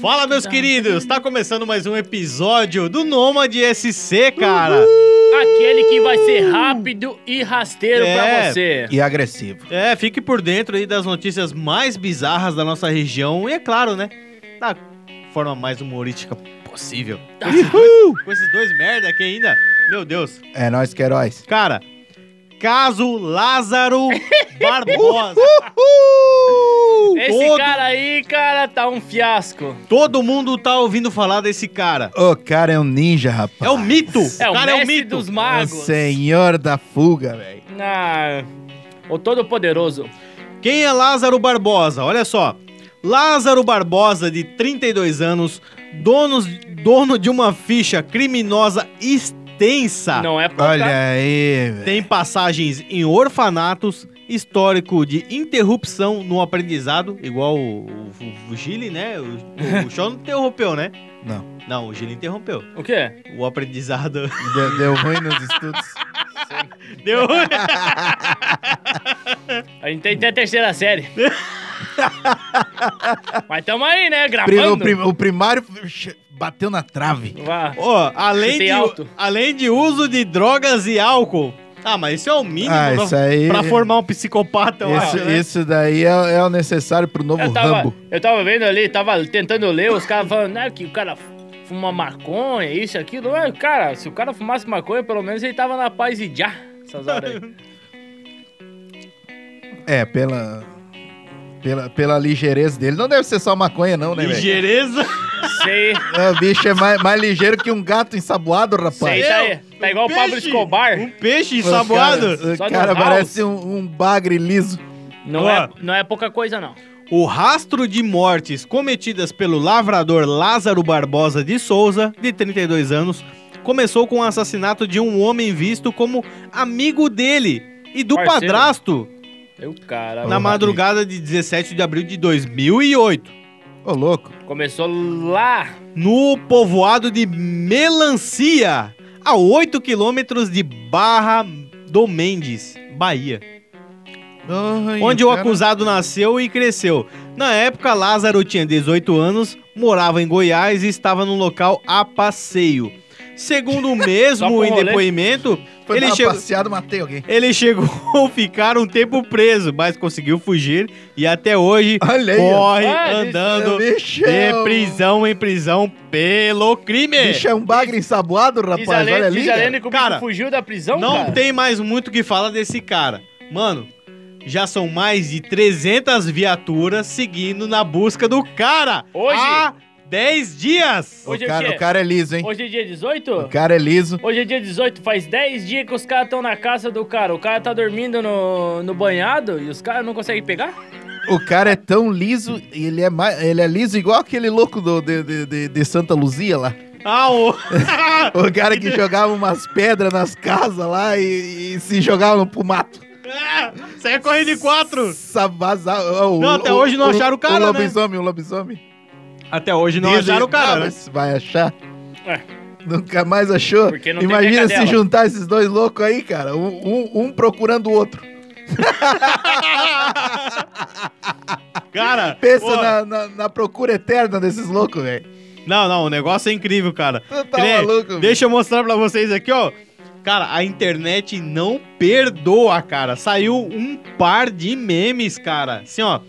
Fala, meus queridos! Tá começando mais um episódio do Nômade SC, cara! Aquele que vai ser rápido e rasteiro É. pra você. E agressivo. É, fique por dentro aí das notícias mais bizarras da nossa região e, é claro, né, da forma mais humorística possível. Com esses dois, com esses dois merda aqui ainda, meu Deus. É nós que heróis. Cara, caso Lázaro Barbosa. Cara aí, cara, tá um fiasco. Todo mundo tá ouvindo falar desse cara. O cara é um ninja, rapaz. É o mito. É o cara é o mestre mito. dos O magos. senhor da fuga, velho. Ah, o Todo-Poderoso. Quem é Lázaro Barbosa? Olha só. Lázaro Barbosa, de 32 anos, donos, dono de uma ficha criminosa extensa. Não é pouca. Olha aí, velho. Tem passagens em orfanatos, histórico de interrupção no aprendizado, igual o, o, o Gili, né? O, o show não interrompeu, né? Não. Não, o Gili interrompeu. O quê? O aprendizado Deu, deu ruim nos estudos. deu. A gente tem até a terceira série. Mas tamo aí, né? Gravando. o, prim- o primário bateu na trave. Vá. Ó, além Chutei de, alto. além de uso de drogas e álcool. Ah, mas isso é o mínimo Ah, pra- isso aí- pra formar um psicopata, eu Isso, acho, né? isso daí é, é o necessário pro novo Eu tava, Rambo. eu tava vendo ali, tava tentando ler, os caras falando, né, que o cara fuma maconha, isso, aquilo. Ué, cara, se o cara fumasse maconha, pelo menos ele tava na paz e já. Essas horas aí. É, pela, pela, pela ligeireza dele. Não deve ser só maconha, não, né, velho? Ligeireza. Sei, É, O bicho é mais, mais ligeiro que um gato ensaboado, rapaz. sei, tá aí. Tá igual o Pablo. Escobar. Um peixe O ensaboado. cara, o cara no house. parece um, um bagre liso. Não Ó. é, não é pouca coisa, não. O rastro de mortes cometidas pelo lavrador Lázaro Barbosa de Souza, de 32 anos, começou com o assassinato de um homem visto como amigo dele e do Parceiro. padrasto Eu, cara, na madrugada de 17 de abril de 2008, Ô, louco. começou lá. no povoado de Melancia, a 8 quilômetros de Barra do Mendes, Bahia. Ai, onde o cara- acusado nasceu e cresceu. Na época, Lázaro tinha 18 anos, morava em Goiás e estava no local a passeio. Segundo o mesmo em rolê. depoimento, Foi ele chegou, passeada, matei alguém. ele chegou a ficar um tempo preso, mas conseguiu fugir e até hoje Olha corre Ah, andando bicho é de um- prisão em prisão pelo crime. Bicho é um bagre ensaboado, rapaz. Diz a lenda- Olha ali. diz a cara. lenda que o Cara, bicho fugiu da prisão, Não cara. tem mais muito o que falar desse cara. Mano, já são mais de 300 viaturas seguindo na busca do cara. Hoje? Há 10 dias. O Hoje é o cara, quê? o cara é liso, hein? Hoje é dia 18? O cara é liso. Hoje é dia 18, faz 10 dias que os caras estão na casa do cara. O cara tá dormindo no, no banhado e os caras não conseguem pegar? O cara é tão liso, e ele é, mais, ele é liso igual aquele louco do, de, de, de- de Santa Luzia lá. Ah, o... O cara que jogava umas pedras nas casas lá e, e se jogava pro mato. Você é correndo de quatro. Sabazar. ó, Não, até hoje não acharam o cara, O né? lobisomem, o lobisomem. Até hoje não Dizem- acharam o cara, Ah, né? mas Vai achar. É. Nunca mais achou. Porque não tem Imagina se pecadela. juntar esses dois loucos aí, cara. Um, um- um procurando o outro. Cara, Pensa pô, na, na- na procura eterna desses loucos, velho. Não, não, o negócio é incrível, cara. Tu tá nem- maluco, bicho. Deixa eu mostrar pra vocês aqui, ó. Cara, a internet não perdoa, cara. Saiu um par de memes, cara. Assim, ó.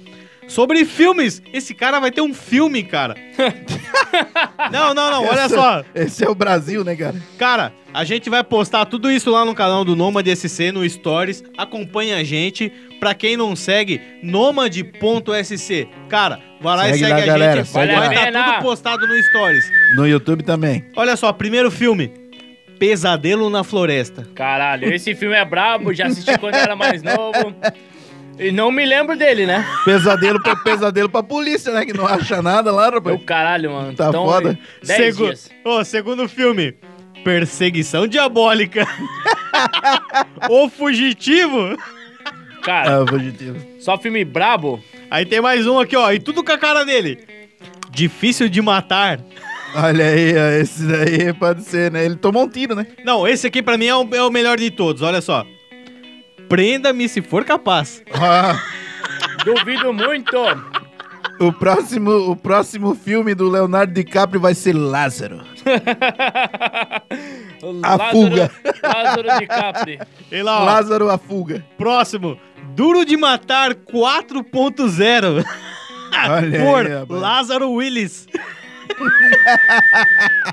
Sobre filmes. Esse cara vai ter um filme, cara. não, não, não. Olha Essa- só. Esse é o Brasil, né, cara? Cara, a gente vai postar tudo isso lá no canal do Nomad SC, no Stories. Acompanha a gente. Pra quem não segue, nomad.sc. Cara, vai lá e Segue segue lá, a galera, gente. segue vai estar Pena. tudo postado no Stories. No YouTube também. Olha só, primeiro filme. Pesadelo na Floresta. Caralho, esse filme é brabo, já assisti quando eu era mais novo. E não me lembro dele, né? Pesadelo pra, pesadelo pra polícia, né? Que não acha nada lá, Meu rapaz. caralho, mano. Tá foda. 10 Segu- dias. Ô, segundo filme. Perseguição diabólica. o fugitivo. Cara, Ah, fugitivo. só filme brabo. Aí tem mais um aqui, ó. E tudo com a cara dele. Difícil de matar. Olha aí, ó, esse daí pode ser, né? Ele tomou um tiro, né? Não, esse aqui pra mim é o, é o melhor de todos. Olha só. Prenda-me se for capaz. Ah, Duvido muito. O próximo, o próximo filme do Leonardo DiCaprio vai ser Lázaro. A Lázaro- fuga. Lázaro DiCaprio. E lá, ó, Lázaro a fuga. próximo. Duro de Matar 4.0 Olha por aí. Lázaro Willis.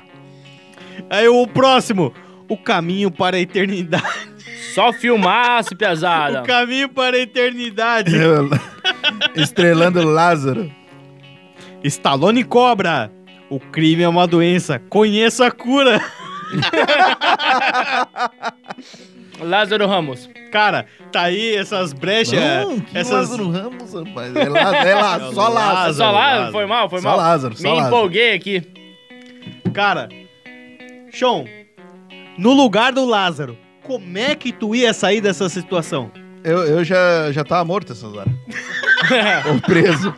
aí o próximo. O Caminho para a Eternidade. Só filmaço, pesada. O Caminho para a Eternidade. Estrelando Lázaro. Stallone Cobra. O crime é uma doença. Conheça a cura. Lázaro Ramos. Cara, tá aí essas brechas. Não, que essas... Lázaro Ramos, rapaz. É, lá, é lá, É o só Lázaro. Lázaro. Só lá, Lázaro. foi mal, foi Só mal. Lázaro, só Me Lázaro. empolguei aqui. Cara, Sean, no lugar do Lázaro, como é que tu ia sair dessa situação? Eu, eu já, já tava morto essas horas. Ou preso.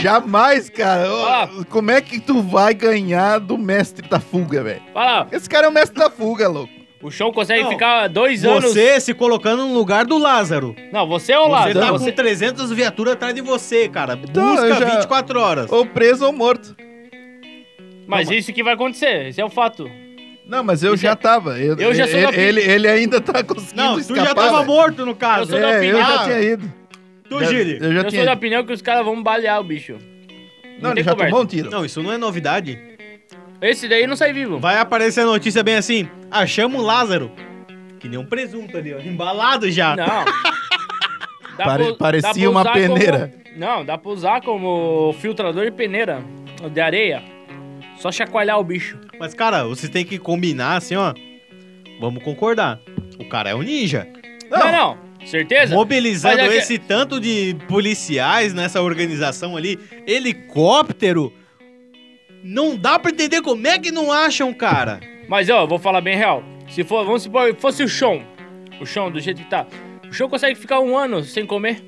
Jamais, cara. Ah. Como é que tu vai ganhar do mestre da fuga, velho? Fala, Esse cara é o mestre da fuga, louco. o chão consegue Não, ficar dois anos. Você se colocando no lugar do Lázaro. Não, você é o Você Lázaro. tá Você- com 300 viaturas atrás de você, cara. Então, Busca já- 24 horas. Ou preso ou morto. Mas isso que vai acontecer, esse é o fato. Não, mas eu já tava. Eu, Eu já sou da ele, ele, ele ainda tá conseguindo Não, tu escapar. já tava velho. morto, no caso. Eu sou da É, eu opinião- já tinha ido. Tu, Gili. Eu já Eu tinha sou da opinião que os caras vão balear o bicho. Não, tem ele já conversa. tomou um tiro. Não, isso não é novidade. Esse daí não sai vivo. Vai aparecer a notícia bem assim: achamos o Lázaro. Que nem um presunto ali, ó. Embalado já. Não. Dá Pare- pra- parecia uma peneira. como- Não, dá pra usar como filtrador de peneira de areia. Só chacoalhar o bicho. Mas, cara, vocês têm que combinar assim, ó. Vamos concordar. O cara é um ninja. Não, não. Certeza? Mobilizando Mas é esse tanto de policiais nessa organização ali, helicóptero. Não dá pra entender como é que não acham, cara. Mas, ó, eu vou falar bem real. Se for, vamos supor, fosse o chão. O chão, do jeito que tá. O chão consegue ficar um ano sem comer.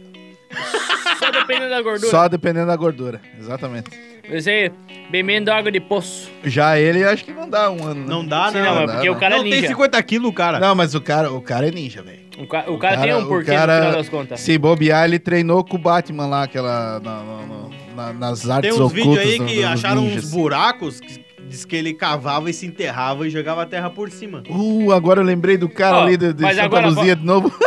Só dependendo da gordura. Só dependendo da gordura. Exatamente. Você bebendo água de poço. Já ele, acho que não dá um ano. né? Não dá, Sim, não. não, é dá, porque não. o cara não é tem ninja. 50 quilos, cara. Não, mas o cara, o cara é ninja, velho. O, ca- o cara, tem um o porquê cara- no final das contas. Se bobear, ele treinou com o Batman lá, aquela. na- na- na- na- nas artes Tem uns vídeos aí do- que dos acharam ninjas. uns buracos. Que diz que ele cavava e se enterrava e jogava a terra por cima. Uh, agora eu lembrei do cara Ó, ali de, de mas Santa agora Luzia de novo.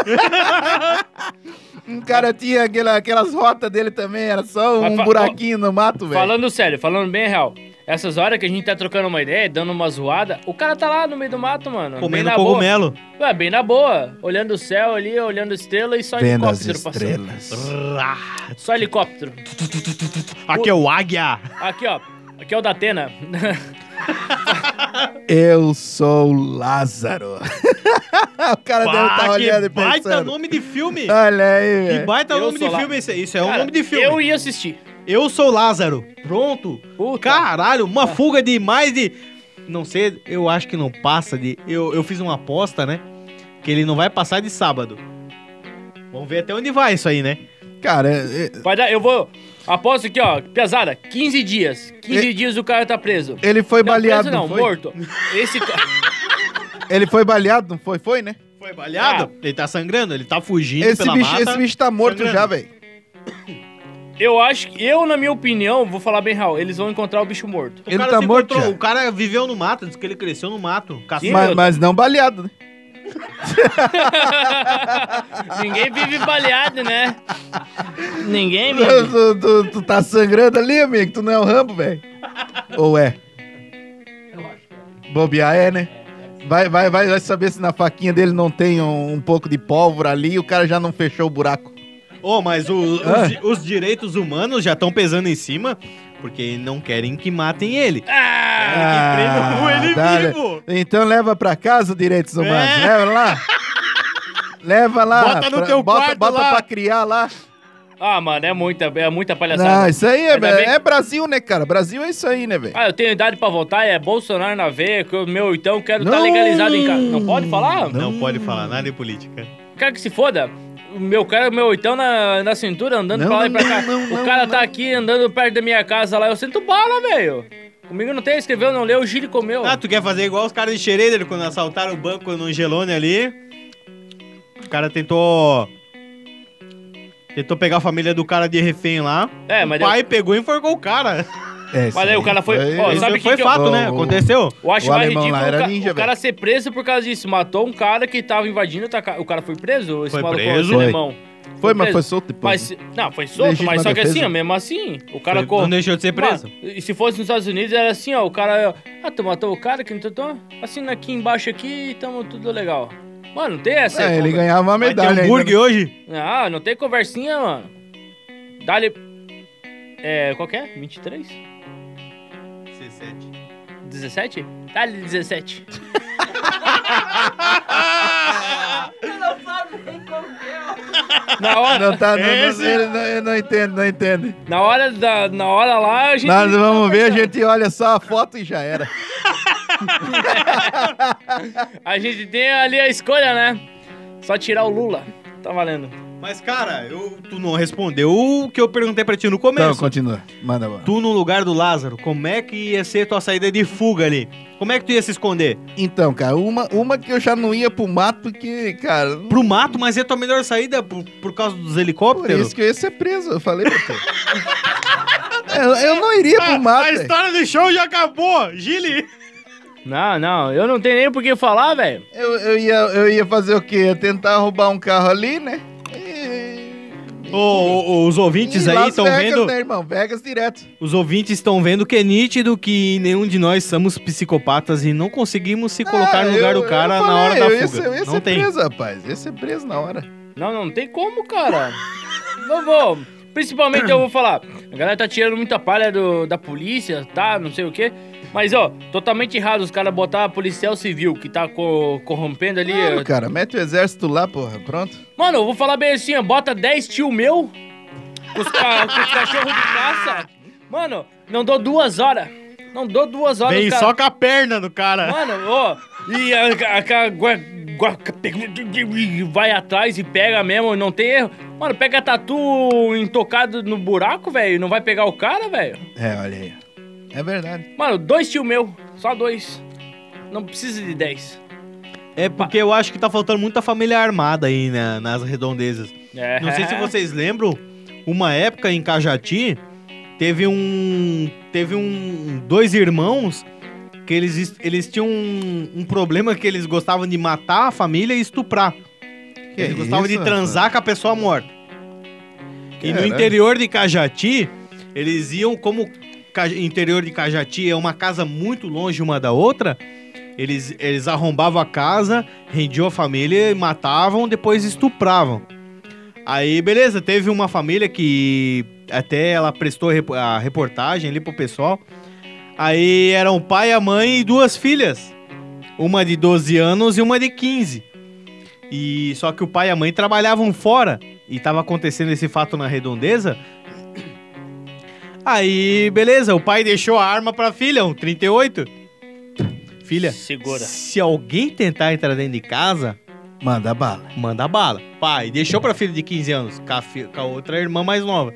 um cara tinha aquela, aquelas rotas dele também, era só Mas um fa- buraquinho no mato, velho. Falando sério, falando bem real. Essas horas que a gente tá trocando uma ideia, dando uma zoada, o cara tá lá no meio do mato, mano. bem Comendo na cogumelo. Boa. Ué, bem na boa. Olhando o céu ali, olhando estrela e só Vendo as helicóptero estrelas. passando. Só helicóptero. Aqui é o águia. Aqui, ó. Aqui é o da Atena. Eu sou Lázaro. o cara deve estar que olhando e baita pensando. nome de filme. Olha aí, Que velho. baita Eu nome de lá- filme esse aí. Isso é um Cara, nome de filme. Eu ia assistir. Eu sou Lázaro. Pronto. Puta. Caralho, uma fuga de mais de. Não sei, eu acho que não passa de. Eu, eu fiz uma aposta, né? Que ele não vai passar de sábado. Vamos ver até onde vai isso aí, né? Cara, é- é- Vai dar, eu vou. Aposto aqui, ó. Pesada, 15 dias. 15 dias o cara tá preso. ele foi Não, baleado, preso não, não, foi? morto. Esse ca- Ele foi baleado, não foi? Foi, né? Foi baleado? Ele tá sangrando, ele tá fugindo Esse pela bicho, mata. esse bicho tá morto sangrando. já, velho. Eu acho que, eu, na minha opinião, vou falar bem real, eles vão encontrar o bicho morto. O Ele cara tá se morto encontrou- já. O cara viveu no mato, diz que ele cresceu no mato. Sim, Mas, mas não baleado, né? Ninguém vive baleado, né? Ninguém vive. Tu, tu- tu tá sangrando ali, amigo. Tu não é o Rambo, velho. Ou é? Bobear é, né? Vai, vai, vai, vai saber se na faquinha dele não tem um, um pouco de pólvora ali e o cara já não fechou o buraco. Ô, mas o- os, Ah. os direitos humanos já estão pesando em cima porque não querem que matem ele. Ah, Querem que prendam ele vivo. Então leva pra casa os direitos humanos. É. Leva lá. Leva lá. Bota no pra- teu bota, quarto bota lá. pra criar lá. Ah, mano, é muita, é muita palhaçada. Não, isso aí é, bem- é Brasil, né, cara? Brasil é isso aí, né, velho? Ah, eu tenho idade pra votar, é Bolsonaro na veia, que o meu então quero estar Não. legalizado em casa. Não pode falar? Não pode falar nada de política. Quero que se foda. O meu cara, o meu oitão na, na cintura, andando Não, pra lá e pra não, cá. não, o não, cara não. tá aqui andando perto da minha casa lá, eu sinto bala, velho. Comigo não tem, escreveu, não leu, o Gili comeu. Ah, tu quer fazer igual os caras de Schroeder quando assaltaram o banco no Angelone ali? O cara tentou Tentou pegar a família do cara de refém lá. É, o mas pai pegou e enforcou o cara. É, Mas aí o cara foi- ó, Isso sabe foi que que eu- fato, né? o- Aconteceu. Eu acho O mais ridículo o, era ca- ninja, o cara ser preso por causa disso. Matou um cara que tava invadindo. O cara foi preso? Esse Foi maluco, preso. esse Foi. alemão. Foi, mas preso. foi solto depois. Mas, não, foi solto, Legítima mas só que defesa. assim, ó, mesmo assim, o cara Foi-. Não deixou de ser preso. E se fosse nos Estados Unidos, era assim, ó, o cara, ah, tu matou o cara que não tentou? Assina aqui embaixo aqui e tamo tudo legal. Mano, não tem essa. É, ele ganhava uma Vai ter medalha. hambúrguer ainda, hoje? Ah, não tem conversinha, mano. Dá-lhe... É, qual que é? 23? 17? Dá-lhe 17. Na hora, Não, tá, não, não, Esse- ele não, ele não entende, não entende. na hora da, na hora lá, a gente... Nós vamos ver, a gente olha só a foto e já era. A gente tem ali a escolha, né? Só tirar o Lula. Tá valendo. Mas, cara, eu, tu não respondeu o que eu perguntei pra ti no começo. Então, continua. Manda bala. Tu no lugar do Lázaro, como é que ia ser tua saída de fuga ali? Como é que tu ia se esconder? Então, cara, uma, uma que eu já não ia pro mato, porque, cara, Pro mato, mas é tua melhor saída por, por causa dos por helicópteros? isso que eu ia ser preso, eu falei pra tu. eu, eu não iria pro mato. a velho. história do show já acabou, Gili! Não, não, eu não tenho nem por que falar, velho. Eu, eu, ia, eu ia fazer o quê? Ia tentar roubar um carro ali, né? E... Os ouvintes e aí estão Vegas, vendo. né, irmão? Vegas direto. Os ouvintes estão vendo que é nítido que nenhum de nós somos psicopatas e não conseguimos se colocar Ah, no lugar eu- do cara eu na hora falei, da eu ia fuga. ser- eu ia não ser tem. preso, rapaz. Ia ser preso na hora. Não, não tem como, cara. não vou. Principalmente eu vou falar. A galera tá tirando muita palha do, da polícia, tá? Não sei o quê. Mas, ó, totalmente errado os caras botar policial civil que tá co- corrompendo ali. Claro, cara, mete o exército lá, porra. Pronto. Mano, eu vou falar bem assim, ó, bota 10 tio meu com os, ca com os cachorros de caça. Mano, não dou duas horas. Não dou duas horas. Vem cara. só com a perna do cara. Mano, ó, e a, a, a- vai atrás e pega mesmo, não tem erro. Mano, pega tatu intocado no buraco, velho, não vai pegar o cara, velho. É, olha aí. É verdade. Mano, dois tio meu, só dois. Não precisa de dez. É porque eu acho que tá faltando muita família armada aí né, nas redondezas. É. Não sei se vocês lembram, uma época em Cajati, teve um. Teve um. Dois irmãos que eles, eles tinham um, um problema que eles gostavam de matar a família e estuprar. Que eles gostavam isso, de transar com a pessoa morta. E no interior de Cajati, eles iam, como interior de Cajati é uma casa muito longe uma da outra, eles, eles arrombavam a casa, rendiam a família, matavam, depois estupravam. Aí, beleza, teve uma família que até ela prestou a reportagem ali pro pessoal. Aí eram o pai, a mãe e duas filhas. Uma de 12 anos e uma de 15. E só que o pai e a mãe trabalhavam fora e tava acontecendo esse fato na redondeza. Aí, beleza, o pai deixou a arma pra filha, um 38. Filha, Segura. se alguém tentar entrar dentro de casa, Manda bala. manda bala. Pai, deixou pra filha de 15 anos, com a, fi- com a outra irmã mais nova.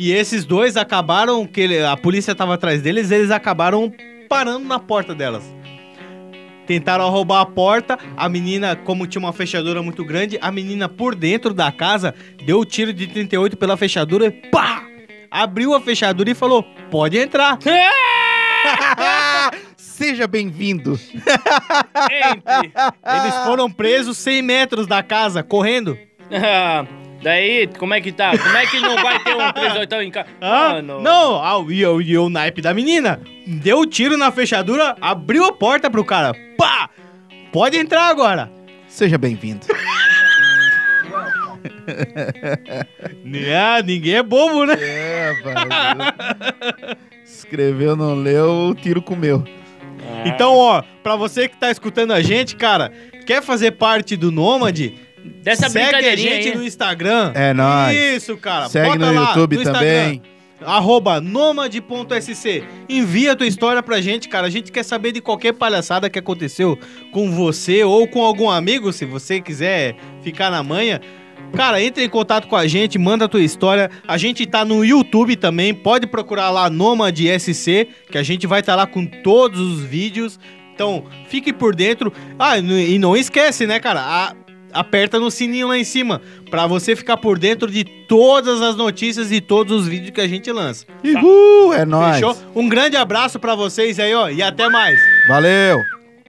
E esses dois acabaram, que ele- a polícia tava atrás deles, eles acabaram parando na porta delas. Tentaram roubar a porta, a menina, como tinha uma fechadura muito grande, a menina por dentro da casa deu o tiro de 38 pela fechadura e pá! Abriu a fechadura e falou: pode entrar. Seja bem-vindo. Eles foram presos 100 metros da casa, correndo. Daí, como é que tá? Como é que não vai ter um 38 em casa? Ah, Mano. não, ah, e o, e o naipe da menina deu o tiro na fechadura, abriu a porta pro cara. Pá! Pode entrar agora. Seja bem-vindo. Ah, ninguém é bobo, né? É, rapaz. Escreveu, não leu, o tiro comeu. Então, ó, pra você que tá escutando a gente, cara, quer fazer parte do Nômade? Dessa segue a brincadeirinha gente aí. no Instagram. É nóis. Isso, cara. Segue Bota no lá, YouTube no Instagram. também. arroba nomade.sc. Envia a tua história pra gente, cara. A gente quer saber de qualquer palhaçada que aconteceu com você ou com algum amigo, se você quiser ficar na manha. Cara, entre em contato com a gente, manda a tua história. A gente tá no YouTube também, pode procurar lá Nomad SC, que a gente vai estar lá com todos os vídeos. Então, fique por dentro. Ah, e não esquece, né, cara? A- aperta no sininho lá em cima pra você ficar por dentro de todas as notícias e todos os vídeos que a gente lança. Uhul, é nóis. Fechou? Um grande abraço pra vocês aí, ó, e até mais. Valeu.